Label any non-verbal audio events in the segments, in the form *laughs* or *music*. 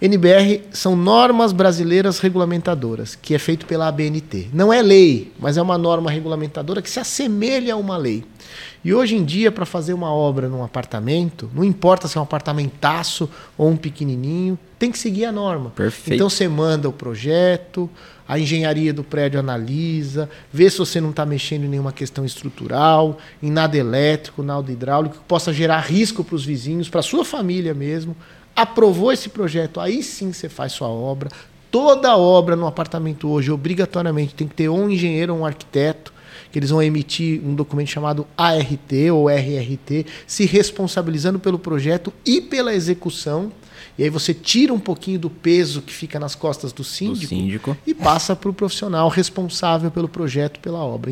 NBR são normas brasileiras regulamentadoras, que é feito pela ABNT. Não é lei, mas é uma norma regulamentadora que se assemelha a uma lei. E hoje em dia, para fazer uma obra num apartamento, não importa se é um apartamentaço ou um pequenininho, tem que seguir a norma. Perfeito. Então você manda o projeto, a engenharia do prédio analisa, vê se você não está mexendo em nenhuma questão estrutural, em nada elétrico, nada hidráulico, que possa gerar risco para os vizinhos, para a sua família mesmo aprovou esse projeto, aí sim você faz sua obra. Toda obra no apartamento hoje, obrigatoriamente, tem que ter um engenheiro ou um arquiteto, que eles vão emitir um documento chamado ART ou RRT, se responsabilizando pelo projeto e pela execução. E aí você tira um pouquinho do peso que fica nas costas do síndico, do síndico. e passa para o profissional responsável pelo projeto, pela obra.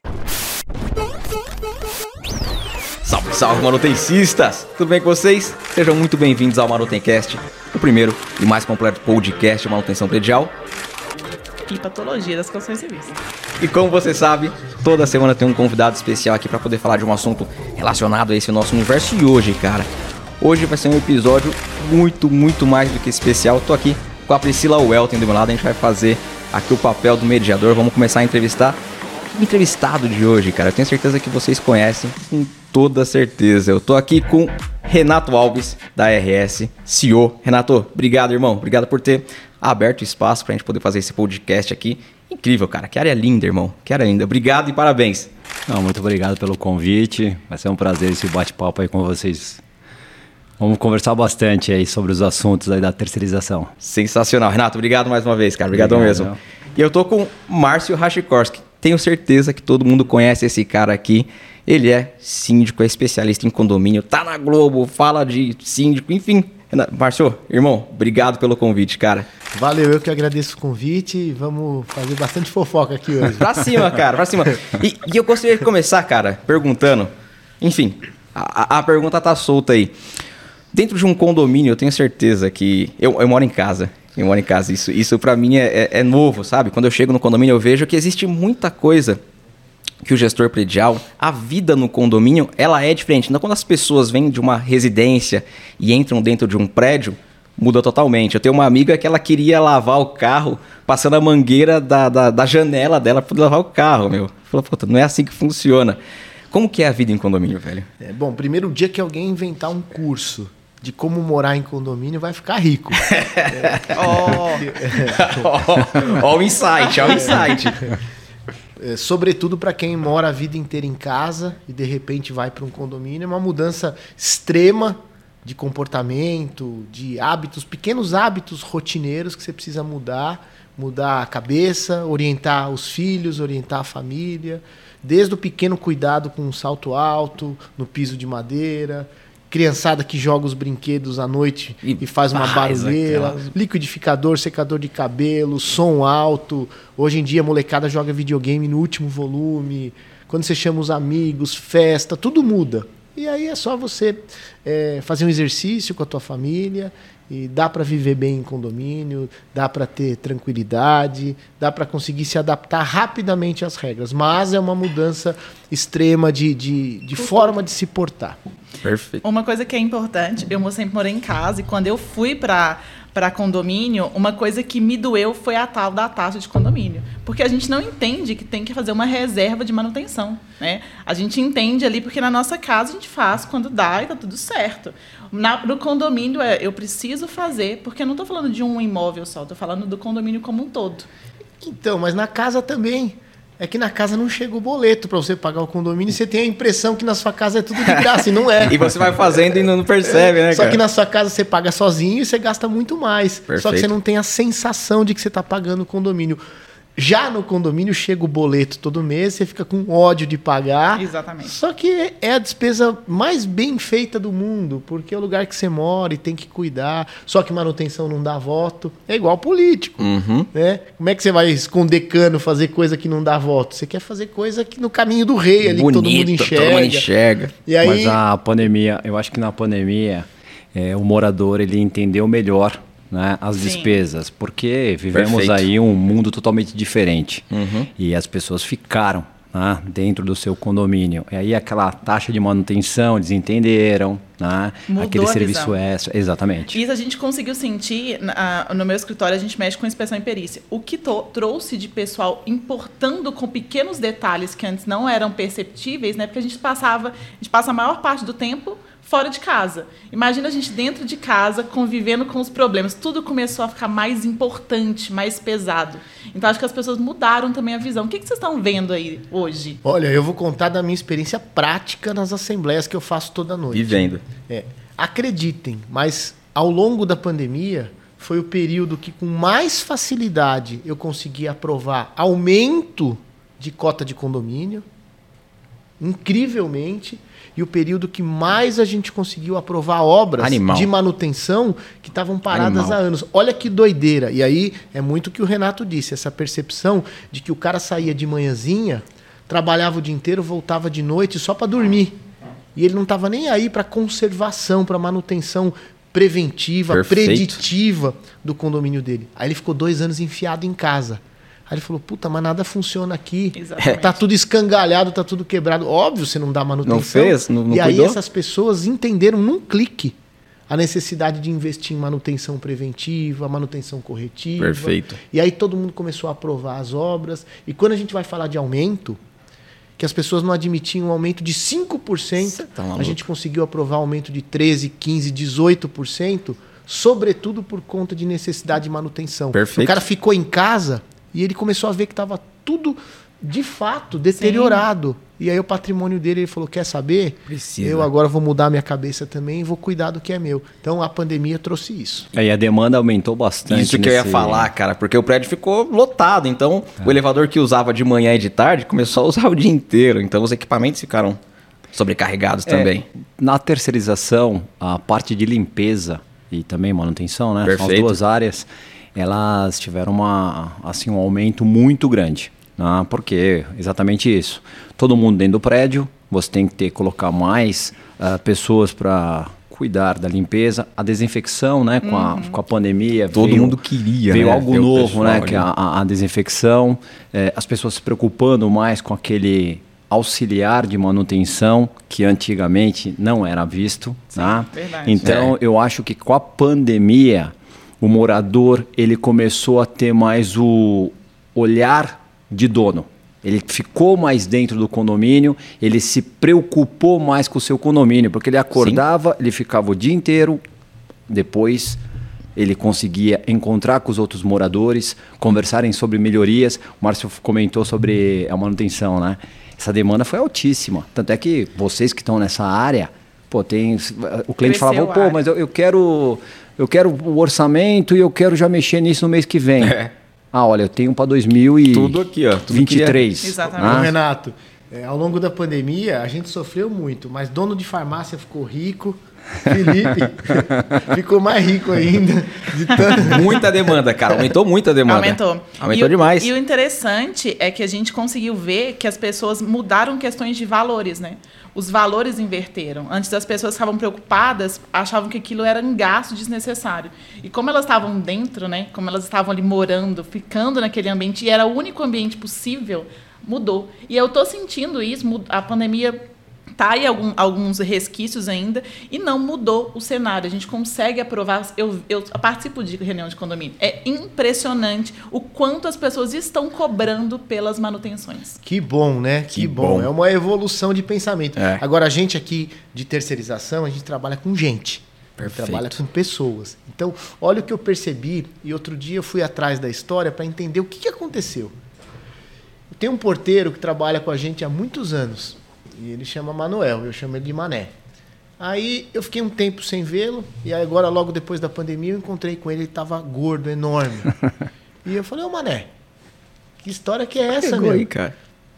Salve, manutencistas! Tudo bem com vocês? Sejam muito bem-vindos ao Manutencast, o primeiro e mais completo podcast de manutenção predial e patologia das construções civis. E como você sabe, toda semana tem um convidado especial aqui para poder falar de um assunto relacionado a esse nosso universo. E hoje, cara, hoje vai ser um episódio muito, muito mais do que especial. tô aqui com a Priscila Welton do meu lado, a gente vai fazer aqui o papel do mediador. Vamos começar a entrevistar entrevistado de hoje, cara. Eu tenho certeza que vocês conhecem com toda certeza. Eu tô aqui com Renato Alves, da RS, CEO. Renato, obrigado, irmão. Obrigado por ter aberto espaço pra gente poder fazer esse podcast aqui. Incrível, cara. Que área linda, irmão. Que área linda. Obrigado e parabéns. Não, muito obrigado pelo convite. Vai ser um prazer esse bate-papo aí com vocês. Vamos conversar bastante aí sobre os assuntos aí da terceirização. Sensacional. Renato, obrigado mais uma vez, cara. Obrigadão obrigado, mesmo. E eu tô com Márcio Rachikorski. Tenho certeza que todo mundo conhece esse cara aqui. Ele é síndico, é especialista em condomínio, tá na Globo, fala de síndico, enfim. Márcio, irmão, obrigado pelo convite, cara. Valeu, eu que agradeço o convite. Vamos fazer bastante fofoca aqui hoje. pra cima, cara, pra cima. E, e, eu gostaria de começar, cara, perguntando. Enfim, a, a, pergunta tá solta aí. Dentro de um condomínio, eu tenho certeza que. Eu, eu moro em casa. Eu moro em casa. Isso, isso para mim é, é, é novo, sabe? Quando eu chego no condomínio, eu vejo que existe muita coisa que o gestor predial, a vida no condomínio, ela é diferente. Então, quando as pessoas vêm de uma residência e entram dentro de um prédio, muda totalmente. Eu tenho uma amiga que ela queria lavar o carro passando a mangueira da, da, da janela dela para lavar o carro, meu. Falou, puta, não é assim que funciona. Como que é a vida em condomínio, velho? É, bom, primeiro dia que alguém inventar um curso de como morar em condomínio vai ficar rico. *laughs* *laughs* Ó o insight, ó o insight. É, sobretudo para quem mora a vida inteira em casa e de repente vai para um condomínio, é uma mudança extrema de comportamento, de hábitos, pequenos hábitos rotineiros que você precisa mudar, mudar a cabeça, orientar os filhos, orientar a família, desde o pequeno cuidado com um salto alto no piso de madeira, criançada que joga os brinquedos à noite e, e faz uma faz barulheira, aquela... liquidificador, secador de cabelo, som alto. Hoje em dia a molecada joga videogame no último volume. Quando você chama os amigos, festa, tudo muda. E aí é só você é, fazer um exercício com a tua família e dá para viver bem em condomínio, dá para ter tranquilidade, dá para conseguir se adaptar rapidamente às regras. Mas é uma mudança extrema de, de, de forma de se portar. Perfeito. Uma coisa que é importante, eu sempre morei em casa e quando eu fui para para condomínio, uma coisa que me doeu foi a tal da taxa de condomínio. Porque a gente não entende que tem que fazer uma reserva de manutenção. Né? A gente entende ali porque na nossa casa a gente faz quando dá e tá tudo certo. Na, no condomínio, é, eu preciso fazer, porque eu não estou falando de um imóvel só, estou falando do condomínio como um todo. Então, mas na casa também. É que na casa não chega o boleto para você pagar o condomínio e você tem a impressão que na sua casa é tudo de graça e não é. *laughs* e você vai fazendo e não percebe, né? Só cara? que na sua casa você paga sozinho e você gasta muito mais. Perfeito. Só que você não tem a sensação de que você está pagando o condomínio. Já no condomínio chega o boleto todo mês, você fica com ódio de pagar. Exatamente. Só que é a despesa mais bem feita do mundo, porque é o lugar que você mora e tem que cuidar. Só que manutenção não dá voto. É igual político. Uhum. Né? Como é que você vai esconder cano, fazer coisa que não dá voto? Você quer fazer coisa que no caminho do rei ali, Bonito, que todo mundo enxerga. Todo mundo enxerga. E aí... Mas a pandemia, eu acho que na pandemia, é, o morador ele entendeu melhor né, as Sim. despesas, porque vivemos Perfeito. aí um mundo totalmente diferente uhum. e as pessoas ficaram né, dentro do seu condomínio. E aí aquela taxa de manutenção, eles entenderam, né, aquele a serviço visão. extra. Exatamente. Isso a gente conseguiu sentir na- no meu escritório, a gente mexe com inspeção e perícia. O que trouxe de pessoal importando com pequenos detalhes que antes não eram perceptíveis, né? Porque a gente passava, a gente passa a maior parte do tempo fora de casa. Imagina a gente dentro de casa convivendo com os problemas. Tudo começou a ficar mais importante, mais pesado. Então acho que as pessoas mudaram também a visão. O que, que vocês estão vendo aí hoje? Olha, eu vou contar da minha experiência prática nas assembleias que eu faço toda noite. Vivendo. É, acreditem, mas ao longo da pandemia foi o período que com mais facilidade eu consegui aprovar aumento de cota de condomínio, incrivelmente, e o período que mais a gente conseguiu aprovar obras Animal. de manutenção que estavam paradas Animal. há anos. Olha que doideira. E aí é muito o que o Renato disse, essa percepção de que o cara saía de manhãzinha, trabalhava o dia inteiro, voltava de noite só para dormir. E ele não estava nem aí para conservação, para manutenção preventiva, Perfeito. preditiva do condomínio dele. Aí ele ficou dois anos enfiado em casa. Aí ele falou, puta, mas nada funciona aqui. Exatamente. Tá tudo escangalhado, tá tudo quebrado. Óbvio, você não dá manutenção. Não fez? Não- não e aí cuidou? essas pessoas entenderam num clique a necessidade de investir em manutenção preventiva, manutenção corretiva. Perfeito. E aí todo mundo começou a aprovar as obras. E quando a gente vai falar de aumento, que as pessoas não admitiam um aumento de 5%, Cê tá a gente conseguiu aprovar aumento de 13, 15, 18%, sobretudo por conta de necessidade de manutenção. Perfeito. O cara ficou em casa e ele começou a ver que estava tudo de fato deteriorado. E aí o patrimônio dele, ele falou: "Quer saber? Precisa. Eu agora vou mudar minha cabeça também e vou cuidar do que é meu". Então a pandemia trouxe isso. Aí a demanda aumentou bastante. Isso que eu ia nesse- falar, cara, porque o prédio ficou lotado. Então, o elevador que usava de manhã e de tarde começou a usar *laughs* o dia inteiro. Então, os equipamentos ficaram sobrecarregados É, também. Na terceirização, a parte de limpeza e também manutenção, né? São as Perfeito. duas áreas, elas tiveram uma, assim, um aumento muito grande. Né? Porque exatamente isso. Todo mundo dentro do prédio, você tem que ter colocar mais ah, pessoas para cuidar da limpeza, a desinfecção, né? Com, a, com a pandemia. Todo veio- mundo queria, Veio né, algo novo, pessoal né? Que é a, a- desinfecção, eh, as pessoas se preocupando mais com aquele auxiliar de manutenção que antigamente não era visto, né? verdade. Então É. eu acho que com a pandemia o morador ele começou a ter mais o olhar de dono. Ele ficou mais dentro do condomínio, ele se preocupou mais com o seu condomínio, porque ele acordava, ele ficava o dia inteiro, depois ele conseguia encontrar com os outros moradores, conversarem sobre melhorias. O Márcio comentou sobre a manutenção, né? Essa demanda foi altíssima. Tanto é que vocês que estão nessa área, pô, tem o cliente Cresceu falava, pô, mas eu, eu quero eu quero o orçamento e eu quero já mexer nisso no mês que vem. É. Ah, olha, eu tenho para 2023. Tudo aqui, ó, tudo que é- Exatamente. Ô, Ah, Renato, é, ao longo da pandemia, a gente sofreu muito, mas dono de farmácia ficou rico, Felipe *laughs* ficou mais rico ainda. De tanto... Muita demanda, cara. Aumentou muito a demanda. Aumentou. Aumentou E o- demais. E o interessante é que a gente conseguiu ver que as pessoas mudaram questões de valores, né? Os valores inverteram. Antes as pessoas estavam preocupadas, achavam que aquilo era um gasto desnecessário. E como elas estavam dentro, né? Como elas estavam ali morando, ficando naquele ambiente, e era o único ambiente possível, mudou. E eu tô sentindo isso, a pandemia tá aí algum- alguns resquícios ainda e não mudou o cenário. A gente consegue aprovar. Eu, eu participo de reunião de condomínio. É impressionante o quanto as pessoas estão cobrando pelas manutenções. Que bom, né? Que, Que bom. bom. É uma evolução de pensamento. É. Agora, a gente aqui de terceirização, a gente trabalha com gente. A gente Perfeito. trabalha com pessoas. Então, olha o que eu percebi. E outro dia eu fui atrás da história para entender o que, que aconteceu. Tem um porteiro que trabalha com a gente há muitos anos. E ele chama Manuel, eu chamo ele de Mané. Aí eu fiquei um tempo sem vê-lo, e agora, logo depois da pandemia, eu encontrei com ele, ele estava gordo, enorme. *laughs* e eu falei, ô Mané, que história que é essa, Pegou meu?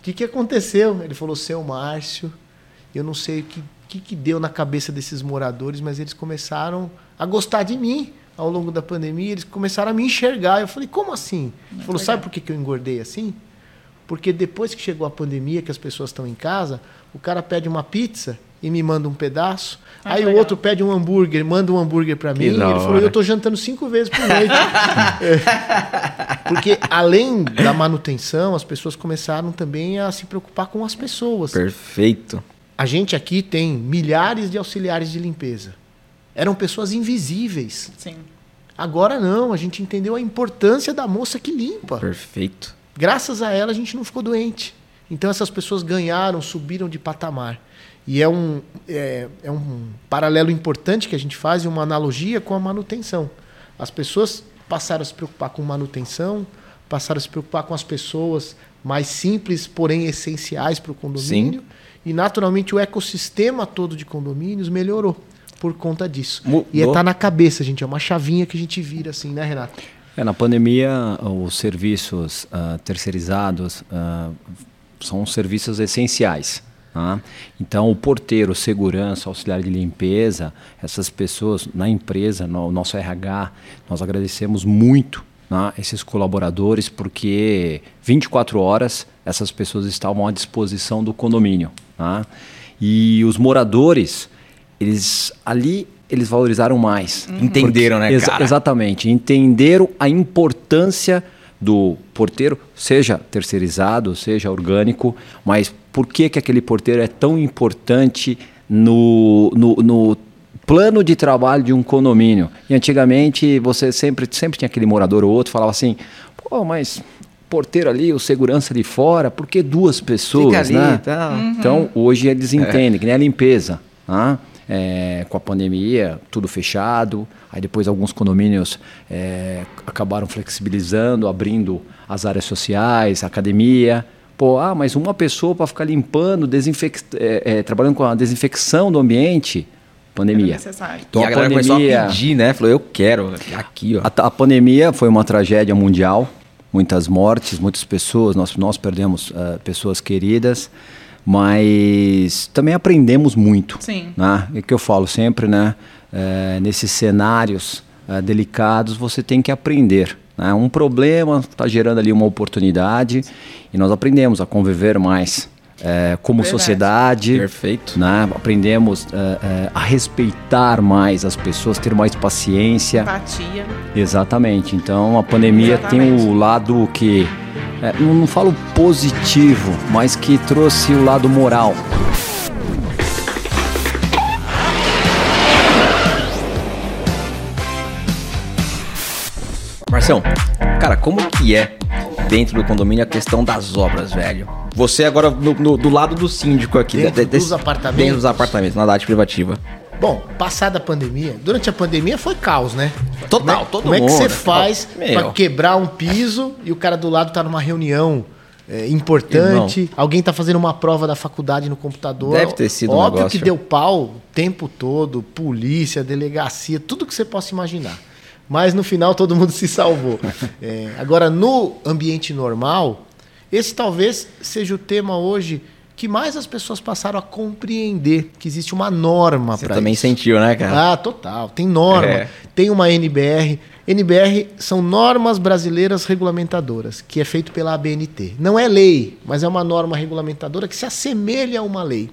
O que, que aconteceu? Ele falou, seu Márcio, eu não sei o que, que, que deu na cabeça desses moradores, mas eles começaram a gostar de mim ao longo da pandemia, eles começaram a me enxergar. Eu falei, como assim? Ele falou, sabe por que, que eu engordei assim? Porque depois que chegou a pandemia, que as pessoas estão em casa, o cara pede uma pizza e me manda um pedaço. Ah, aí o legal. outro pede um hambúrguer, manda um hambúrguer para mim. Ele falou, eu tô jantando cinco vezes por noite. *laughs* É. Porque além da manutenção, as pessoas começaram também a se preocupar com as pessoas. Perfeito. A gente aqui tem milhares de auxiliares de limpeza. Eram pessoas invisíveis. Sim. Agora não, a gente entendeu a importância da moça que limpa. Perfeito. Graças a ela a gente não ficou doente. Então essas pessoas ganharam, subiram de patamar. E é um, é, é um paralelo importante que a gente faz e uma analogia com a manutenção. As pessoas passaram a se preocupar com manutenção, passaram a se preocupar com as pessoas mais simples, porém essenciais para o condomínio. Sim. E naturalmente o ecossistema todo de condomínios melhorou por conta disso. Mudou. E está na cabeça, gente. É uma chavinha que a gente vira assim, né, Renato? É, na pandemia, os serviços ah, terceirizados ah, são serviços essenciais. tá? Então, o porteiro, segurança, auxiliar de limpeza, essas pessoas na empresa, no nosso RH, nós agradecemos muito né, esses colaboradores, porque 24 horas essas pessoas estavam à disposição do condomínio. tá? E os moradores, eles ali eles valorizaram mais. Entenderam, né, Exa- cara? Exatamente. Entenderam a importância do porteiro, seja terceirizado, seja orgânico, mas por que, que aquele porteiro é tão importante no, no, no plano de trabalho de um condomínio? E antigamente você sempre, sempre tinha aquele morador ou outro falava assim, pô, mas porteiro ali, o segurança ali fora, por que duas pessoas, ali né? e tal. Então, hoje eles entendem que nem a limpeza. né? É, com a pandemia, tudo fechado. Aí depois alguns condomínios é, acabaram flexibilizando, abrindo as áreas sociais, academia. Pô, ah, mas uma pessoa para ficar limpando, desinfec é, é, trabalhando com a desinfecção do ambiente. Pandemia. Então, e a a galera começou a pedir, né? Falou, eu quero. Aqui, ó. A, a pandemia foi uma tragédia mundial, muitas mortes, muitas pessoas, nós, nós perdemos eh, pessoas queridas, mas também aprendemos muito. Sim. Né? É que eu falo sempre, né? Eh, nesses cenários eh, delicados, você tem que aprender. Né? Um problema está gerando ali uma oportunidade e nós aprendemos a conviver mais eh, como Verdade. sociedade. Perfeito. Né? Aprendemos eh, eh, a respeitar mais as pessoas, ter mais paciência. Empatia. Exatamente. Então a pandemia tem Exatamente. o lado que. É, não, não falo positivo, mas que trouxe o lado moral. Marção, cara, como que é dentro do condomínio a questão das obras, velho? Você agora no- no- do lado do síndico aqui. Dentro de- dos apartamentos? Dentro dos apartamentos, na arte privativa. Bom, passada a pandemia, durante a pandemia foi caos, né? Total, Como é- todo Como é que mundo. você faz Meu. pra quebrar um piso e o cara do lado tá numa reunião é, importante, alguém tá fazendo uma prova da faculdade no computador. Deve ter sido um Óbvio negócio. que deu pau o tempo todo, polícia, delegacia, tudo que você possa imaginar. Mas no final todo mundo se salvou. *laughs* É, agora, no ambiente normal, esse talvez seja o tema hoje que mais as pessoas passaram a compreender que existe uma norma Você para também isso. sentiu, né, cara? Ah, total. Tem norma, É. tem uma NBR. NBR são normas brasileiras regulamentadoras, que é feito pela ABNT. Não é lei, mas é uma norma regulamentadora que se assemelha a uma lei.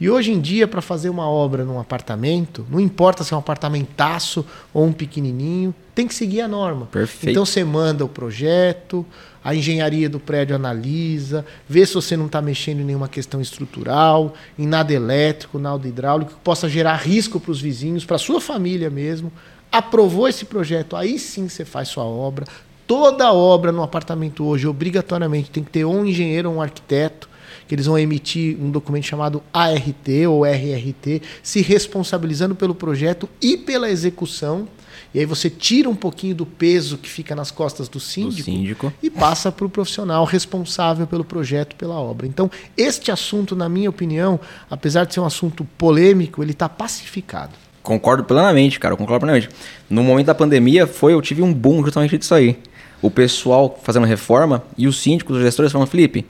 E hoje em dia, para fazer uma obra num apartamento, não importa se é um apartamentaço ou um pequenininho, tem que seguir a norma. Perfeito. Então você manda o projeto, a engenharia do prédio analisa, vê se você não está mexendo em nenhuma questão estrutural, em nada elétrico, nada hidráulico, que possa gerar risco para os vizinhos, para a sua família mesmo. Aprovou esse projeto, aí sim você faz sua obra. Toda obra no apartamento hoje, obrigatoriamente, tem que ter um engenheiro ou um arquiteto, que eles vão emitir um documento chamado ART ou RRT, se responsabilizando pelo projeto e pela execução. E aí você tira um pouquinho do peso que fica nas costas do síndico, síndico. e passa para o profissional responsável pelo projeto, pela obra. Então, este assunto, na minha opinião, apesar de ser um assunto polêmico, ele está pacificado. Concordo plenamente, cara, concordo plenamente. No momento da pandemia, foi, eu tive um boom justamente disso aí. O pessoal fazendo reforma e os síndicos, os gestores falando, Felipe,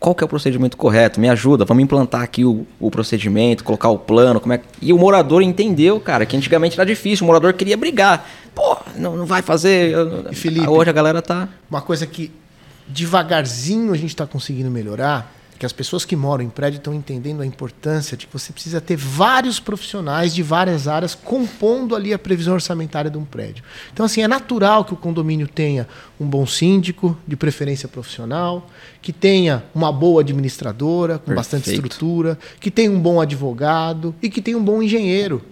qual que é o procedimento correto? Me ajuda, vamos implantar aqui o, o procedimento, colocar o plano, como é. E o morador entendeu, cara, que antigamente era difícil, o morador queria brigar. Pô, não, não vai fazer... Felipe? Hoje a galera tá... Uma coisa que devagarzinho a gente está conseguindo melhorar que as pessoas que moram em prédio estão entendendo a importância de que você precisa ter vários profissionais de várias áreas compondo ali a previsão orçamentária de um prédio. Então, assim, é natural que o condomínio tenha um bom síndico, de preferência profissional, que tenha uma boa administradora, com Perfeito. bastante estrutura, que tenha um bom advogado e que tenha um bom engenheiro.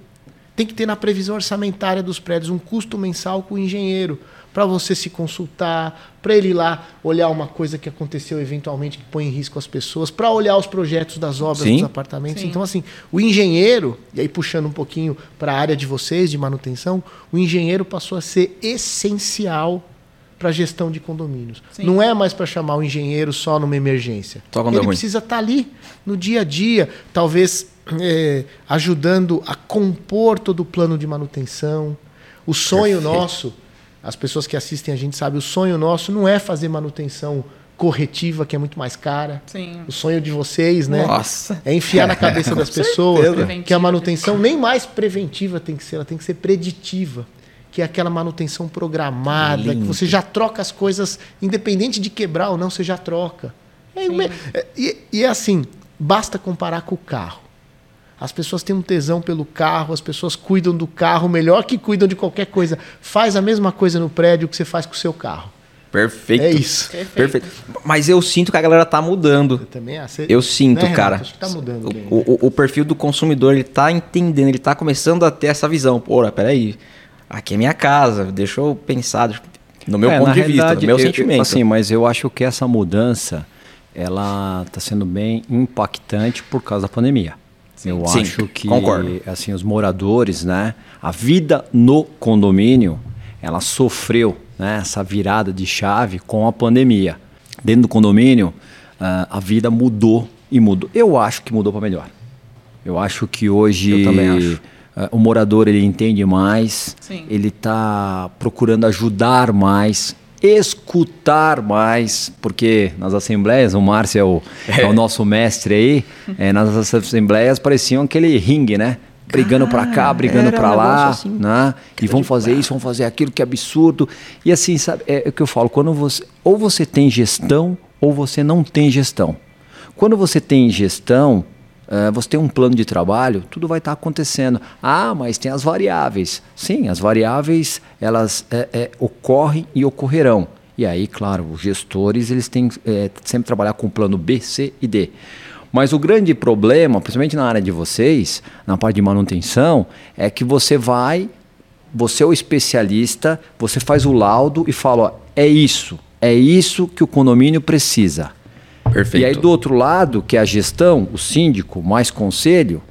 Tem que ter na previsão orçamentária dos prédios um custo mensal com o engenheiro para você se consultar, para ele ir lá olhar uma coisa que aconteceu eventualmente que põe em risco as pessoas, para olhar os projetos das obras Sim. dos apartamentos. Sim. Então, assim, o engenheiro, e aí puxando um pouquinho para a área de vocês, de manutenção, o engenheiro passou a ser essencial para a gestão de condomínios. Sim. Não é mais para chamar o engenheiro só numa emergência. Ele precisa estar tá ali no dia a dia, talvez é, ajudando a compor todo o plano de manutenção. O sonho Perfeito. nosso as pessoas que assistem a gente sabem, o sonho nosso não é fazer manutenção corretiva, que é muito mais cara. Sim. O sonho de vocês, né? Nossa. É enfiar na *laughs* cabeça das pessoas que a manutenção nem mais preventiva tem que ser, ela tem que ser preditiva. Que é aquela manutenção programada, que você já troca as coisas, independente de quebrar ou não, você já troca. É, e, e é assim, basta comparar com o carro. As pessoas têm um tesão pelo carro, as pessoas cuidam do carro melhor que cuidam de qualquer coisa. Faz a mesma coisa no prédio que você faz com o seu carro. Perfeito. É isso. Perfeito. Perfeito. Mas eu sinto que a galera tá mudando. Eu também acho. Eu sinto, né, cara. Tá mudando. O, o, o, perfil do consumidor, ele tá entendendo, ele tá começando a ter essa visão. Pô, peraí, aqui é minha casa, deixa eu pensar no meu é, ponto de vista, no meu eu, sentimento. Assim, mas eu acho que essa mudança, ela tá sendo bem impactante por causa da pandemia. Sim. Eu Sim, acho que concordo. assim os moradores, né, a vida no condomínio, ela sofreu né, essa virada de chave com a pandemia. Dentro do condomínio, uh, a vida mudou e mudou. Eu acho que mudou para melhor. Eu acho que hoje acho. Uh, o morador ele entende mais, Sim. ele está procurando ajudar mais escutar mais, porque nas assembleias, o Márcio é o, é. é o nosso mestre aí, *laughs* é, nas assembleias pareciam aquele ringue, né? Brigando para cá, brigando para um lá, assim, né? E vão fazer isso, vão fazer aquilo, que absurdo. E assim, sabe, é, é o que eu falo, quando você ou você tem gestão ou você não tem gestão. Quando você tem gestão, Uh, você tem um plano de trabalho, tudo vai estar tá acontecendo. Ah, mas tem as variáveis. Sim, as variáveis elas é, é, ocorrem e ocorrerão. E aí, claro, os gestores eles têm é, sempre trabalhar com o plano B, C e D. Mas o grande problema, principalmente na área de vocês, na parte de manutenção, é que você vai, você é o especialista, você faz o laudo e fala: ó, é isso, é isso que o condomínio precisa. Perfeito. E aí do outro lado, que é a gestão, o síndico, mais conselho,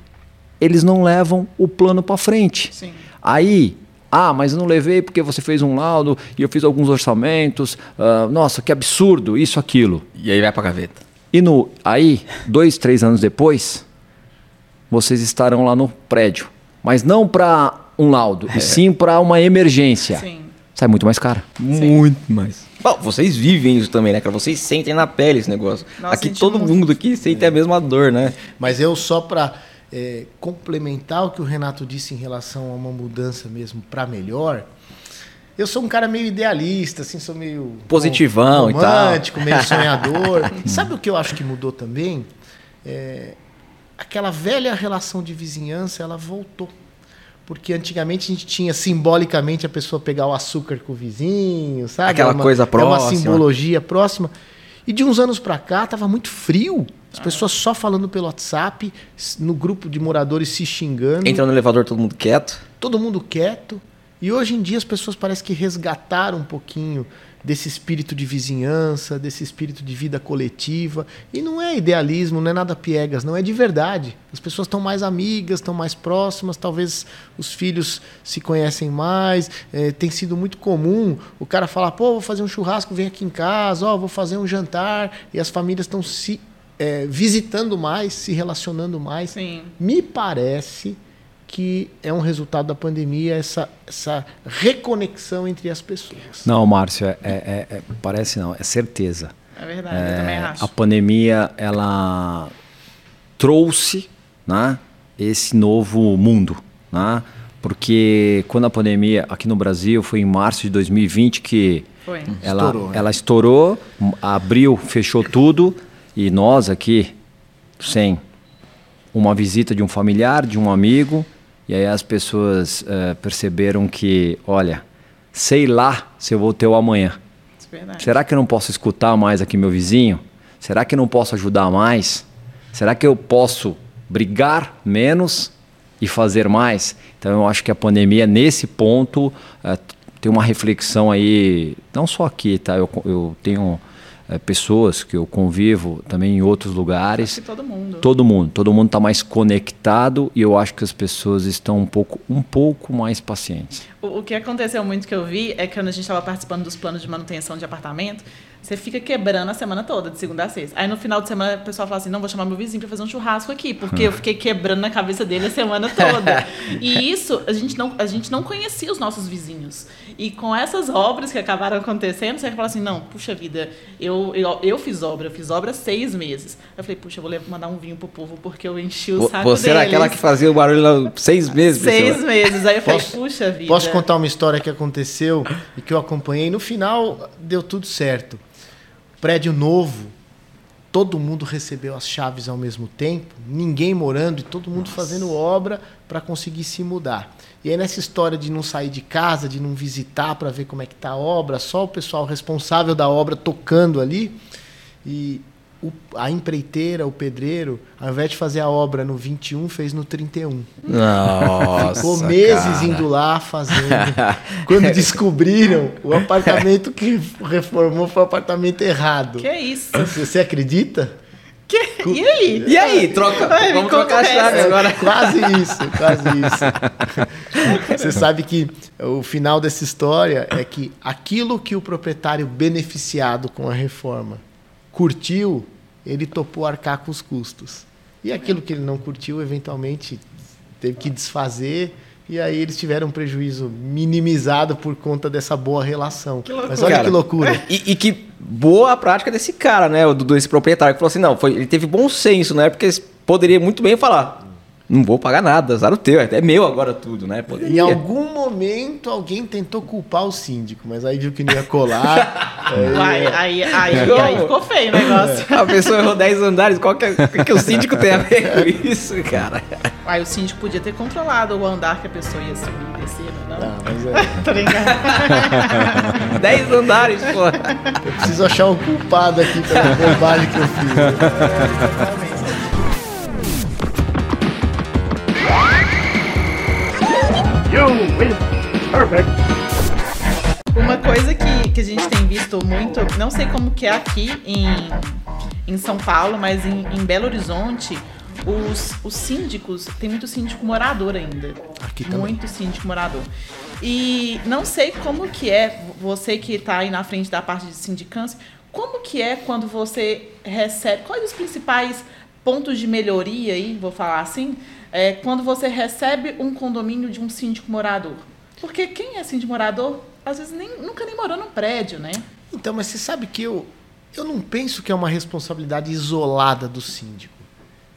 eles não levam o plano para frente. Sim. Aí, ah, mas eu não levei porque você fez um laudo e eu fiz alguns orçamentos. Uh, nossa, que absurdo, isso, aquilo. E aí vai para gaveta. E no, aí, dois, três anos depois, vocês estarão lá no prédio. Mas não para um laudo, é. e sim para uma emergência. Sim. Sai muito mais caro. Muito mais. Bom, vocês vivem isso também, né, cara? Vocês sentem na pele esse negócio. Nossa, aqui todo mundo aqui sente é. a mesma dor, né? Mas eu só para é, complementar o que o Renato disse em relação a uma mudança mesmo para melhor, eu sou um cara meio idealista, assim, sou meio positivão romântico, meio *laughs* sonhador. Sabe o que eu acho que mudou também? É, aquela velha relação de vizinhança, ela voltou porque antigamente a gente tinha simbolicamente a pessoa pegar o açúcar com o vizinho, sabe? Aquela é uma, coisa próxima. É uma simbologia próxima. E de uns anos para cá tava muito frio. As pessoas só falando pelo WhatsApp, no grupo de moradores se xingando. Entra no elevador todo mundo quieto. Todo mundo quieto. E hoje em dia as pessoas parecem que resgataram um pouquinho desse espírito de vizinhança, desse espírito de vida coletiva. E não é idealismo, não é nada piegas, não é de verdade. As pessoas estão mais amigas, estão mais próximas, talvez os filhos se conhecem mais. É, tem sido muito comum o cara falar: pô, vou fazer um churrasco, vem aqui em casa, ó, vou fazer um jantar. E as famílias estão se é, visitando mais, se relacionando mais. Sim. Me parece que é um resultado da pandemia essa, essa reconexão entre as pessoas. Não, Márcio, é, é, é parece não, é certeza. É verdade, eu também acho. A pandemia ela trouxe, né, esse novo mundo, né? Porque quando a pandemia aqui no Brasil foi em março de 2020 que foi. ela estourou, né? ela estourou, abriu, fechou tudo E nós aqui, sem uma visita de um familiar, de um amigo, e aí as pessoas uh, perceberam que, olha, sei lá se eu vou ter o amanhã. É Será que eu não posso escutar mais aqui meu vizinho? Será que eu não posso ajudar mais? Será que eu posso brigar menos e fazer mais? Então eu acho que a pandemia nesse ponto uh, tem uma reflexão aí, não só aqui, tá? Eu, eu tenho é, pessoas que eu convivo também em outros lugares. Acho que todo mundo. Todo mundo. Todo mundo está mais conectado e eu acho que as pessoas estão um pouco, um pouco mais pacientes. O, o que aconteceu muito que eu vi é que quando a gente estava participando dos planos de manutenção de apartamento, você fica quebrando a semana toda, de segunda a sexta. Aí no final de semana o pessoal fala assim: não, vou chamar meu vizinho para fazer um churrasco aqui, porque eu fiquei quebrando na cabeça dele a semana toda. *laughs* e isso, a gente, não, a gente não conhecia os nossos vizinhos. E com essas obras que acabaram acontecendo, você fala assim: não, puxa vida, eu, eu, eu fiz obra, eu fiz obra seis meses. Eu falei: puxa, eu vou mandar um vinho pro povo porque eu enchi o saco Você deles. era aquela que fazia o barulho lá seis meses? Seis meses. Aí eu falei: puxa vida. Posso contar uma história que aconteceu e que eu acompanhei? No final, deu tudo certo prédio novo, todo mundo recebeu as chaves ao mesmo tempo, ninguém morando e todo mundo Nossa. fazendo obra para conseguir se mudar. E aí nessa história de não sair de casa, de não visitar para ver como é que tá a obra, só o pessoal responsável da obra tocando ali. E o, a empreiteira, o pedreiro, ao invés de fazer a obra no 21, fez no 31. Nossa, Ficou meses cara. indo lá fazendo. *laughs* Quando descobriram, o apartamento que reformou foi o apartamento errado. Que isso? Você, você acredita? Que? E aí? E aí? Troca, Ai, vamos trocar a chave agora. Quase isso, quase isso. *laughs* Você sabe que o final dessa história é que aquilo que o proprietário beneficiado com a reforma curtiu, ele topou arcar com os custos. E aquilo que ele não curtiu, eventualmente teve que desfazer e aí eles tiveram um prejuízo minimizado por conta dessa boa relação. Mas olha cara, que loucura. E, e, que boa a prática desse cara, né? O desse proprietário que falou assim: não, foi, ele teve bom senso, né? Porque poderia muito bem falar: não vou pagar nada, azar o teu, é meu agora tudo, né? Poderia. Em algum momento alguém tentou culpar o síndico, mas aí viu que não ia colar. *laughs* aí, aí, aí, aí, aí, ficou feio o negócio. A pessoa errou 10 andares, qual que, é, que, o síndico tem a ver com isso, cara? Aí o síndico podia ter controlado o andar que a pessoa ia subir e descer, não? Não, mas é. *laughs* Tô brincando. *laughs* 10 andares, pô. Eu preciso achar um culpado aqui pela bobagem que eu fiz. Uma coisa que, que a gente tem visto muito, não sei como que é aqui em, em São Paulo, mas em, em Belo Horizonte, os, os síndicos, tem muito síndico morador ainda. Aqui também. Muito síndico morador. E não sei como que é, você que está aí na frente da parte de sindicância, como que é quando você recebe, quais os principais pontos de melhoria aí, vou falar assim, é, quando você recebe um condomínio de um síndico morador? Porque quem é síndico morador, às vezes nem, nunca nem morou num prédio, né? Então, mas você sabe que eu, eu não penso que é uma responsabilidade isolada do síndico.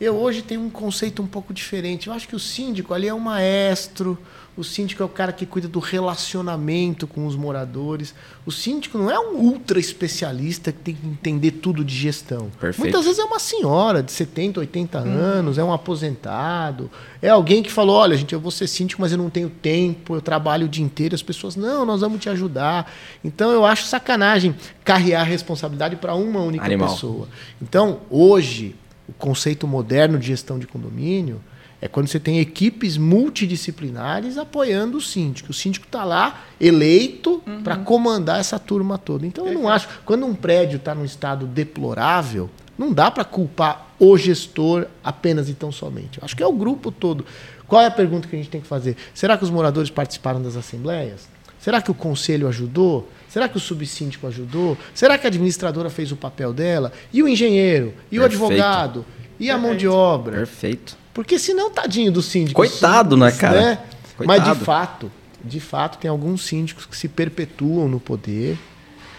Eu hoje tenho um conceito um pouco diferente. Eu acho que o síndico ali é um maestro, o síndico é o cara que cuida do relacionamento com os moradores. O síndico não é um ultra especialista que tem que entender tudo de gestão. Perfeito. Muitas vezes é uma senhora de 70, 80 hum. anos, é um aposentado, é alguém que falou: olha, gente, eu vou ser síndico, mas eu não tenho tempo, eu trabalho o dia inteiro. As pessoas, não, nós vamos te ajudar. Então eu acho sacanagem carregar a responsabilidade para uma única Animal. pessoa. Então, hoje, o conceito moderno de gestão de condomínio é quando você tem equipes multidisciplinares apoiando o síndico. O síndico está lá eleito uhum. para comandar essa turma toda. Então eu não acho. Quando um prédio está num estado deplorável, não dá para culpar o gestor apenas e tão somente. Eu acho que é o grupo todo. Qual é a pergunta que a gente tem que fazer? Será que os moradores participaram das assembleias? Será que o conselho ajudou? Será que o subsíndico ajudou? Será que a administradora fez o papel dela? E o engenheiro? E Perfeito. o advogado? E a mão de obra? Perfeito. Porque senão, tadinho do síndico. Coitado, né, cara? Né? Mas de fato, de fato, tem alguns síndicos que se perpetuam no poder.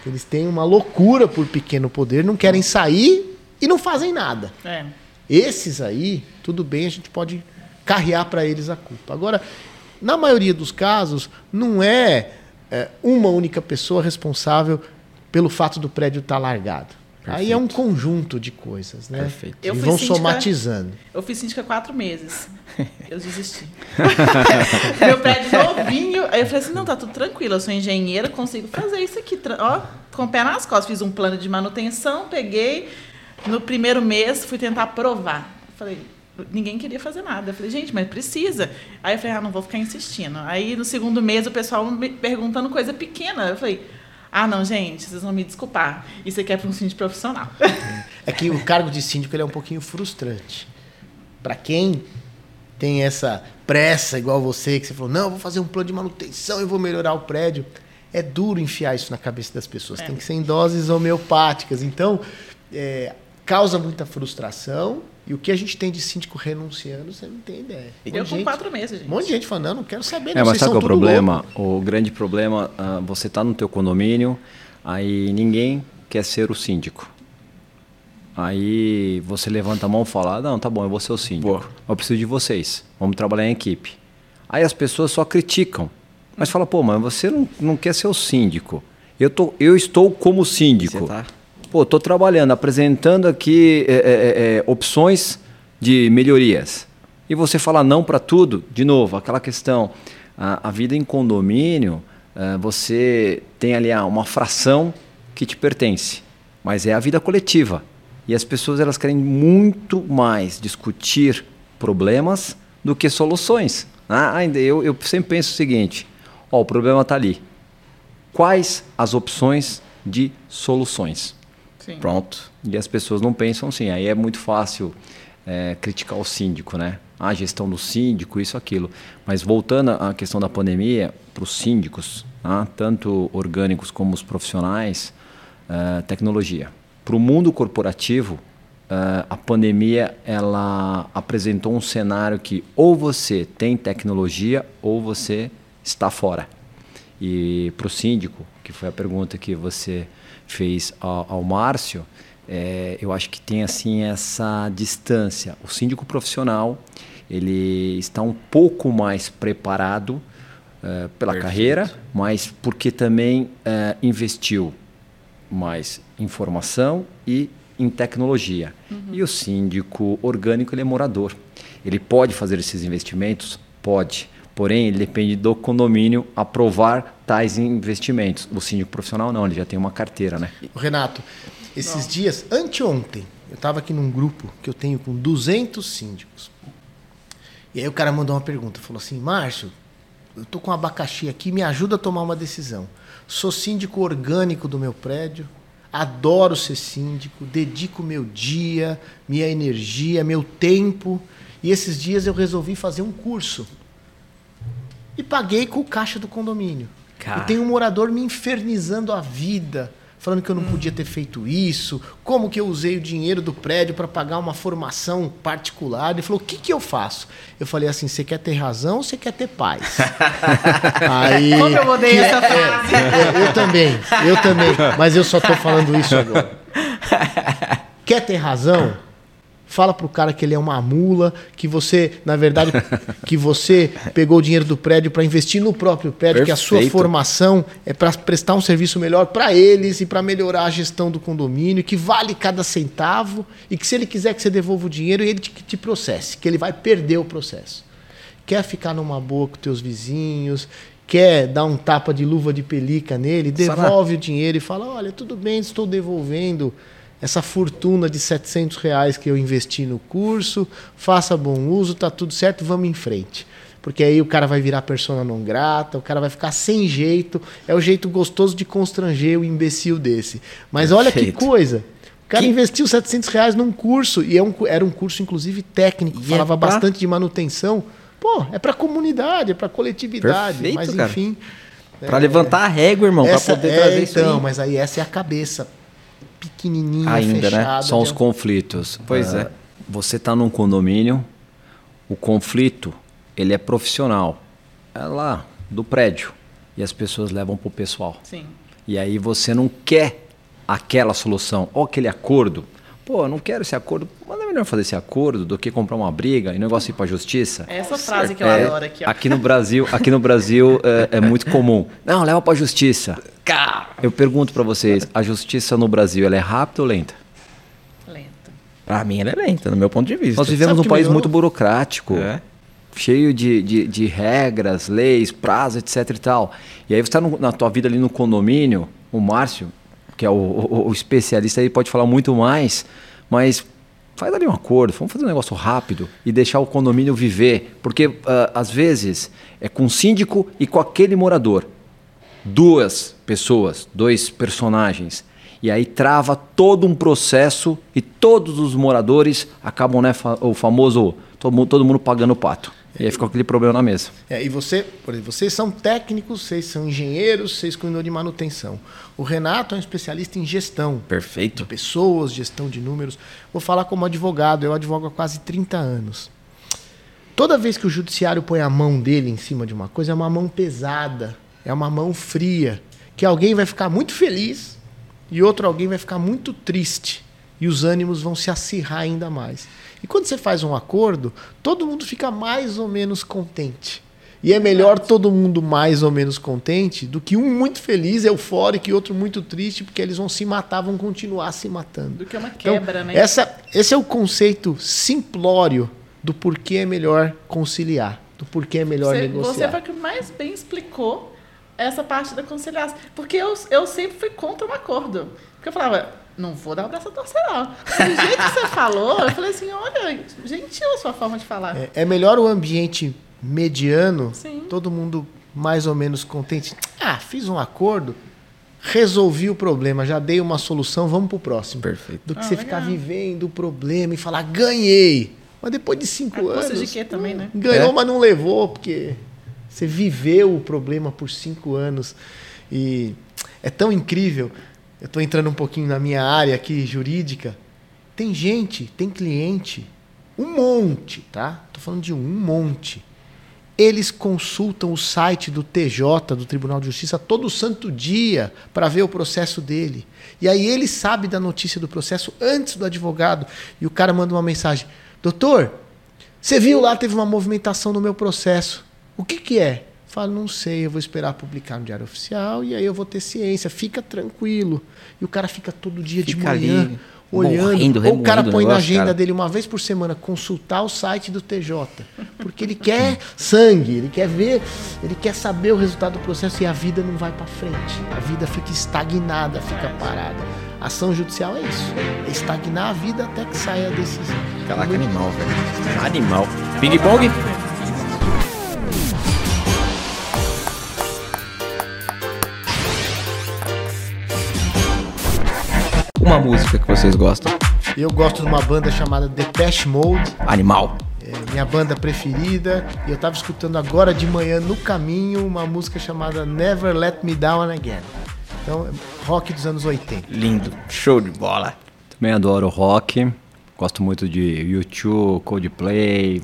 Eles têm uma loucura por pequeno poder, não querem sair e não fazem nada. É. Esses aí, tudo bem, a gente pode carrear para eles a culpa. Agora, na maioria dos casos, não é, é uma única pessoa responsável pelo fato do prédio estar tá largado. Aí é um conjunto de coisas, né? Perfeito. E Eu fui vão síndica- somatizando. Eu fiz síndica quatro meses. *laughs* Eu desisti. *laughs* Meu prédio novinho. Aí eu falei assim: não, tá tudo tranquilo. Eu sou engenheira, consigo fazer isso aqui. Ó, com o pé nas costas. Fiz um plano de manutenção, peguei. No primeiro mês, fui tentar provar. Falei, ninguém queria fazer nada. Eu falei, gente, mas precisa. Aí eu falei, ah, não vou ficar insistindo. Aí no segundo mês, o pessoal me perguntando coisa pequena. Eu falei, ah, não, gente, vocês vão me desculpar. Isso aqui é para um síndico profissional. *laughs* É que o cargo de síndico ele é um pouquinho frustrante. Para quem tem essa pressa, igual você, que você falou, não, eu vou fazer um plano de manutenção e vou melhorar o prédio. É duro enfiar isso na cabeça das pessoas. É. Tem que ser em doses homeopáticas. Então, é, causa muita frustração. E o que a gente tem de síndico renunciando, você não tem ideia. Um monte Eu de com quatro meses, gente. Um monte de gente falando, não, não quero saber. É, mas sabe qual é o problema? louco. O grande problema, ah, você está no teu condomínio, aí ninguém quer ser o síndico. Aí você levanta a mão e fala, "Ah, não, tá bom, eu vou ser o síndico. Boa. Eu preciso de vocês, vamos trabalhar em equipe. Aí as pessoas só criticam. Mas fala, pô, mas você não, não quer ser o síndico. Eu, tô, eu estou como síndico. Você tá- Pô, estou trabalhando, apresentando aqui é, é, é, é, opções de melhorias. E você fala não para tudo, de novo, aquela questão. A, a vida em condomínio, eh, você tem ali ah, uma fração que te pertence, mas é a vida coletiva. E as pessoas elas querem muito mais discutir problemas do que soluções. Ah, eu, eu sempre penso o seguinte: ó, o problema está ali. Quais as opções de soluções? Sim. Pronto. E as pessoas não pensam assim. Aí é muito fácil é, criticar o síndico, né? A gestão do síndico, isso, aquilo. Mas voltando à questão da pandemia, para os síndicos, tá? tanto orgânicos como os profissionais, é, tecnologia. Para o mundo corporativo, é, a pandemia ela apresentou um cenário que ou você tem tecnologia ou você está fora. E para o síndico, que foi a pergunta que você fez ao, ao Márcio, é, eu acho que tem assim essa distância. O síndico profissional ele está um pouco mais preparado é, pela carreira, mas porque também é, investiu mais informação e em tecnologia. E o síndico orgânico ele é morador. Ele pode fazer esses investimentos? Pode. Porém, ele depende do condomínio aprovar tais investimentos. O síndico profissional não, ele já tem uma carteira, né? Renato, esses dias, anteontem, eu estava aqui num grupo que eu tenho com 200 síndicos. E aí o cara mandou uma pergunta, falou assim, Márcio, eu tô com um abacaxi aqui, me ajuda a tomar uma decisão. Sou síndico orgânico do meu prédio, adoro ser síndico, dedico meu dia, minha energia, meu tempo. E esses dias eu resolvi fazer um curso. E paguei com o caixa do condomínio. Cara. E tem um morador me infernizando a vida, falando que eu não podia ter feito isso, como que eu usei o dinheiro do prédio para pagar uma formação particular. Ele falou: o que, que eu faço? Eu falei assim: você quer ter razão ou você quer ter paz? *laughs* Aí, Como eu odeio que essa é- frase. é, eu também, eu também, mas eu só tô falando isso agora. *laughs* Quer ter razão? Fala pro cara que ele é uma mula, que você, na verdade, *laughs* que você pegou o dinheiro do prédio para investir no próprio prédio, que a sua Perfeito. formação é para prestar um serviço melhor para eles e para melhorar a gestão do condomínio, que vale cada centavo e que se ele quiser que você devolva o dinheiro, ele te, te processe, que ele vai perder o processo. Quer ficar numa boa com teus vizinhos, quer dar um tapa de luva de pelica nele, Sará. devolve o dinheiro e fala: olha, tudo bem, estou devolvendo essa fortuna de 700 reais que eu investi no curso, faça bom uso, tá tudo certo, vamos em frente. Porque aí o cara vai virar persona não grata, o cara vai ficar sem jeito. É o jeito gostoso de constranger o imbecil desse. Mas olha que Perfeito. coisa. O cara Que- investiu 700 reais num curso, e é um era um curso, inclusive, técnico, E é falava pra- bastante de manutenção. Pô, é pra comunidade, é pra coletividade. Perfeito, mas cara. enfim. Pra levantar a régua, irmão, essa, pra poder é, trazer isso então, mas aí essa é a cabeça pequenininha, Ainda, né? fechada. São os conflitos. Pois Ah, é. Você está num condomínio, o conflito ele é profissional, é lá do prédio e as pessoas levam para o pessoal. Sim. E aí você não quer aquela solução ou aquele acordo. Pô, eu não quero esse acordo. Mas é melhor fazer esse acordo do que comprar uma briga e o negócio ir para a justiça. É essa frase que eu É, adoro aqui, ó. aqui no Brasil, aqui no Brasil é, é muito comum. Não, leva para a justiça. Eu pergunto para vocês, a justiça no Brasil ela é rápida ou lenta? Pra mim ela é lenta, no meu ponto de vista. Nós vivemos Sabe num país melhorou? muito burocrático. É. cheio de, de, de regras, leis, prazos, etc e tal. E aí você está na tua vida ali no condomínio, o Márcio, que é o, o- o especialista aí, pode falar muito mais, mas faz ali um acordo, vamos fazer um negócio rápido e deixar o condomínio viver. Porque ah, às vezes é com o síndico e com aquele morador. Duas pessoas, dois personagens. E aí trava todo um processo e todos os moradores acabam, né, o famoso todo mundo, todo mundo pagando o pato. E aí fica aquele problema na mesa. É, e você, por exemplo, vocês são técnicos, vocês são engenheiros, vocês cuidam de manutenção. O Renato é um especialista em gestão de Perfeito. pessoas, gestão de números. Vou falar como advogado, eu advogo há quase 30 anos. Toda vez que o judiciário põe a mão dele em cima de uma coisa, é uma mão pesada, é uma mão fria, que alguém vai ficar muito feliz e outro alguém vai ficar muito triste. E os ânimos vão se acirrar ainda mais. E quando você faz um acordo, todo mundo fica mais ou menos contente. E é melhor todo mundo mais ou menos contente do que um muito feliz, eufórico e outro muito triste, porque eles vão se matar, vão continuar se matando. Do que uma Então, quebra, né? Essa, esse é o conceito simplório do porquê é melhor conciliar, do porquê é melhor Você, negociar. você foi o que mais bem explicou essa parte da conciliação. Porque eu, eu sempre fui contra um acordo. Porque eu falava, não vou dar o braço a torcer, não. Do jeito que você falou, eu falei assim, olha, gentil a sua forma de falar. É, é melhor o ambiente mediano, Sim. todo mundo mais ou menos contente. Ah, fiz um acordo, resolvi o problema, já dei uma solução, vamos pro próximo. Perfeito. Do que Ah, você ficar legal. vivendo o problema e falar, ganhei. Mas depois de cinco A custa anos. de quê também, né? Ganhou, É. mas não levou, porque você viveu o problema por cinco anos. E é tão incrível. Eu estou entrando um pouquinho na minha área aqui jurídica. Tem gente, tem cliente, um monte, tá? Tô falando de um, um monte. Eles consultam o site do TJ, do Tribunal de Justiça, todo santo dia para ver o processo dele. E aí ele sabe da notícia do processo antes do advogado. E o cara manda uma mensagem: Doutor, você viu lá, teve uma movimentação no meu processo. O que, que é? Falo, não sei, eu vou esperar publicar no Diário Oficial e aí eu vou ter ciência. Fica tranquilo. E o cara fica todo dia de Fica manhã ali, olhando. morrendo, Ou o cara remoendo o põe na negócio, agenda cara. dele uma vez por semana consultar o site do TJ. Porque ele quer sangue, ele quer ver, ele quer saber o resultado do processo e a vida não vai para frente. A vida fica estagnada, fica parada. Ação judicial é isso. É estagnar a vida até que saia a decisão. Caraca, animal, velho. Animal. Ping música que vocês gostam. Eu gosto de uma banda chamada Depeche Mode. Animal. É minha banda preferida. E eu tava escutando agora de manhã no caminho uma música chamada Never Let Me Down Again. Então, é rock dos anos 80. Lindo. Show de bola. Também adoro rock, gosto muito de U2, Coldplay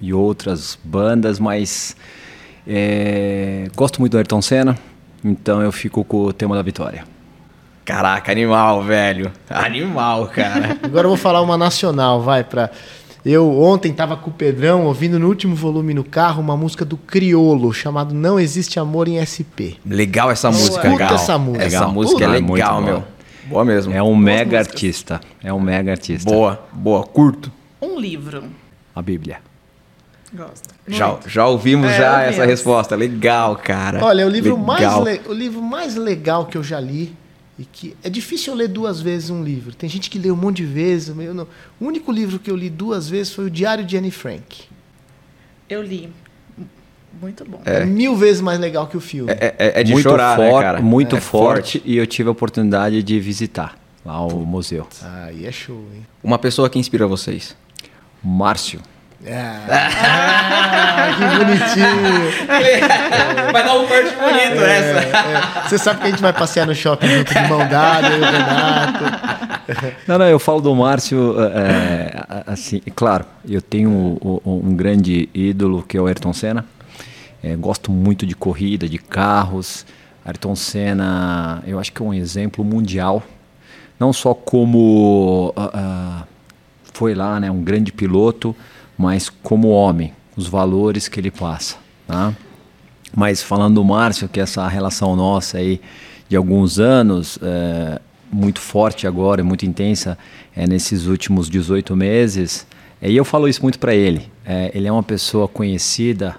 e outras bandas, mas é, gosto muito do Ayrton Senna, então eu fico com o tema da vitória. Caraca, animal, velho. Animal, cara. *laughs* Agora eu vou falar uma nacional, vai pra. Eu ontem tava com o Pedrão ouvindo no último volume no carro uma música do Criolo chamado Não Existe Amor em SP. Legal essa Boa. música, Escuta legal. essa música. Essa música é legal, boa. meu. Boa mesmo. É um Boas mega músicas. artista, é um mega artista. Boa, boa. Curto. Um livro. A Bíblia. Gosto. Já, já ouvimos É, já essa resposta. Legal, cara. Olha, o livro, mais Legal. le- o livro mais legal que eu já li, e que é difícil eu ler duas vezes um livro. Tem gente que lê um monte de vezes. Eu não. O único livro que eu li duas vezes foi o Diário de Anne Frank. Eu li. Muito bom. É, mil vezes mais legal que o filme. É, é- é de muito chorar, né, forte, cara? muito É forte, e eu tive a oportunidade de visitar lá o museu. Aí é show, hein? Uma pessoa que inspira vocês. Márcio. Ah, que bonitinho. *laughs* Vai dar um corte bonito essa. É, Você sabe que a gente vai passear no shopping junto de mão dada, eu Renato. *laughs* Não, não, eu falo do Márcio, é, assim, claro, eu tenho um, um- grande ídolo que é o Ayrton Senna. É, gosto muito de corrida, de carros. Ayrton Senna, eu acho que é um exemplo mundial, não só como ah, foi lá, né, um grande piloto, mas como homem, os valores que ele passa, tá? Mas falando do Márcio, que essa relação nossa aí de alguns anos, é, muito forte agora, muito intensa é, nesses últimos 18 meses. É, e eu falo isso muito para ele. É, ele é uma pessoa conhecida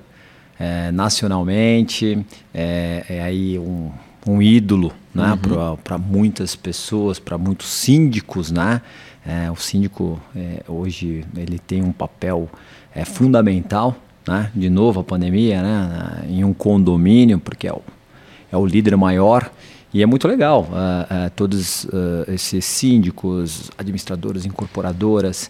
é, nacionalmente, é, é aí um, um ídolo né, uhum. para muitas pessoas, para muitos síndicos. Né? É, o síndico é, hoje ele tem um papel é, fundamental. Né? De novo a pandemia, né? em um condomínio, porque é o, é o líder maior. E é muito legal, uh, uh, todos uh, esses síndicos, administradores, incorporadoras,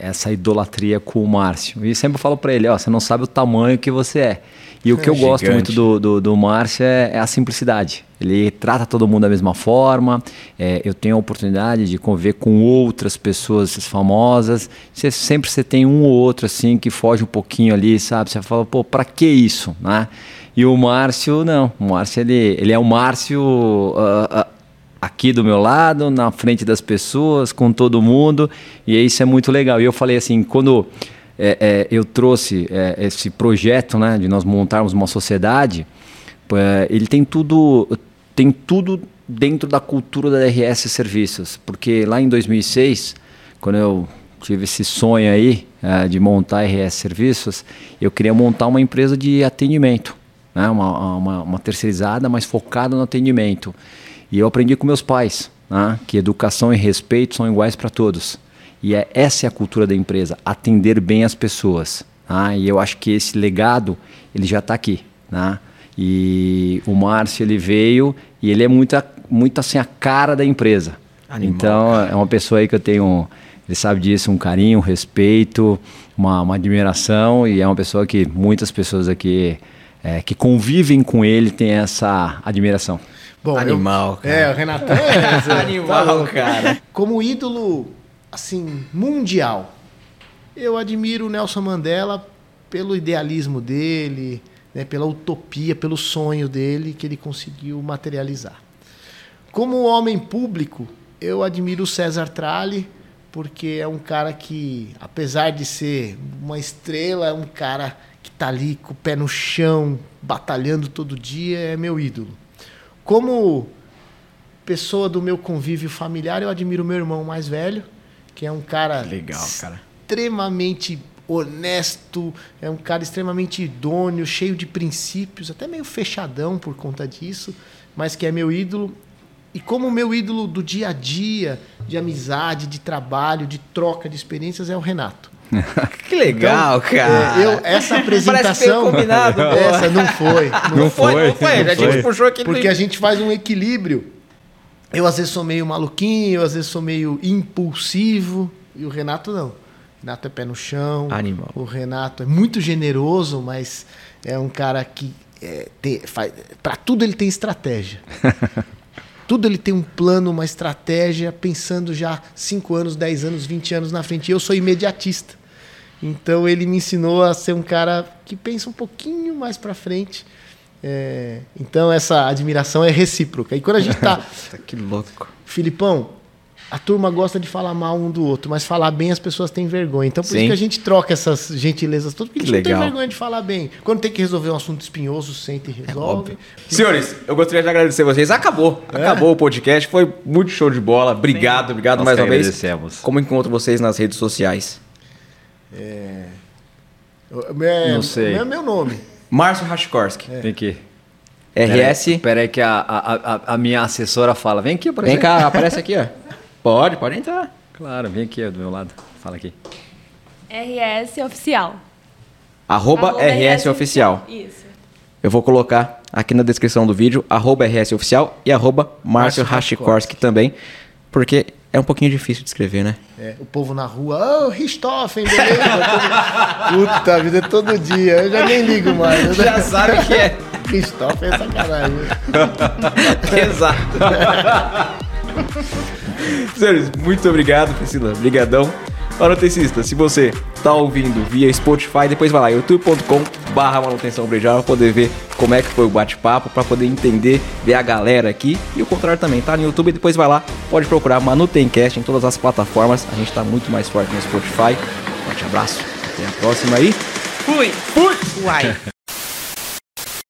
essa idolatria com o Márcio. E sempre falo para ele, ó, você não sabe o tamanho que você é. E o que é eu gigante. gosto muito do, do, do Márcio é, é, a simplicidade. Ele trata todo mundo da mesma forma. É, eu tenho a oportunidade de conviver com outras pessoas famosas. Você, sempre você tem um ou outro assim que foge um pouquinho ali, sabe? Você fala, pô, para que isso, né? E o Márcio, não. O Márcio, ele, ele é o Márcio uh, uh, aqui do meu lado, na frente das pessoas, com todo mundo, e isso é muito legal. E eu falei assim, quando é, é, eu trouxe é, esse projeto, né, de nós montarmos uma sociedade, é, ele tem tudo, tem tudo dentro da cultura da RS Serviços, porque lá em 2006, quando eu tive esse sonho aí de montar RS Serviços, eu queria montar uma empresa de atendimento, né, uma, uma, uma terceirizada, mas focada no atendimento. E eu aprendi com meus pais né, que educação e respeito são iguais para todos. E é, essa é a cultura da empresa, atender bem as pessoas. Né? E eu acho que esse legado ele já está aqui. Né? E o Márcio ele veio e ele é muito, muito assim a cara da empresa. Animal, então cara. é uma pessoa aí que eu tenho, ele sabe disso, um carinho, um respeito, uma, uma admiração e é uma pessoa que muitas pessoas aqui é, que convivem com ele têm essa admiração. Bom, Animal, eu, cara. É, o Renatão é. Animal, tá cara. Como ídolo, assim, mundial, eu admiro o Nelson Mandela pelo idealismo dele, né, pela utopia, pelo sonho dele que ele conseguiu materializar. Como homem público, eu admiro o César Tralli, porque é um cara que, apesar de ser uma estrela, é um cara que está ali com o pé no chão, batalhando todo dia, é meu ídolo. Como pessoa do meu convívio familiar, eu admiro meu irmão mais velho, que é um cara, Legal, cara. extremamente honesto, é um cara extremamente idôneo, cheio de princípios, até meio fechadão por conta disso, mas que é meu ídolo. E como meu ídolo do dia a dia, de amizade, de trabalho, de troca de experiências, é o Renato. *laughs* que legal, então, cara. É, eu, essa apresentação. combinado, *laughs* essa não foi. Não, não foi, foi, não foi. Não a gente puxou aqui Porque a gente faz um equilíbrio. Eu às vezes sou meio maluquinho, eu às vezes sou meio impulsivo. E o Renato não. O Renato é pé no chão. Animal. O Renato é muito generoso, mas é um cara que é, para tudo ele tem estratégia. *laughs* tudo ele tem um plano, uma estratégia, pensando já 5 anos, 10 anos, 20 anos na frente. E eu sou imediatista. Então ele me ensinou a ser um cara que pensa um pouquinho mais para frente. É, então essa admiração é recíproca. E quando a gente tá. *laughs* que louco. Filipão, a turma gosta de falar mal um do outro, mas falar bem as pessoas têm vergonha. Então por Sim. isso que a gente troca essas gentilezas todas, porque a gente Legal. não tem vergonha de falar bem. Quando tem que resolver um assunto espinhoso, senta e é resolve. É Senhores, eu gostaria de agradecer vocês. Acabou. É? Acabou o podcast. Foi muito show de bola. Obrigado, obrigado Nós mais uma vez. Como encontro vocês nas redes sociais? É... é não sei. É meu nome. Márcio Rachkorski. É. Vem aqui. RS. Espera aí que a, a, a, a, minha assessora fala. Vem aqui, Vem cá, aparece aqui, ó. *laughs* Pode, pode entrar. Claro, vem aqui do meu lado. Fala aqui. RS Oficial. Arroba, arroba RS, RS Oficial. Isso. Eu vou colocar aqui na descrição do vídeo, arroba RS Oficial e arroba Márcio Rachkorski também, porque é um pouquinho difícil de escrever, né? É, o povo na rua, ô, oh, Richthofen, beleza? *laughs* Puta vida, é todo dia. Eu já nem ligo mais. Né? *laughs* Já sabe que é. *laughs* Richthofen é sacanagem. Exato. Senhores, muito obrigado, Priscila. Obrigadão. Manutencista, se você está ouvindo via Spotify, depois vai lá, youtube.com barra manutenção brejal para poder ver como é que foi o bate-papo, para poder entender, ver a galera aqui. E o contrário também, tá no YouTube, depois vai lá, pode procurar Manutencast em todas as plataformas. A gente está muito mais forte no Spotify. Forte abraço, até a próxima aí. Fui! Fui! Uai! *laughs*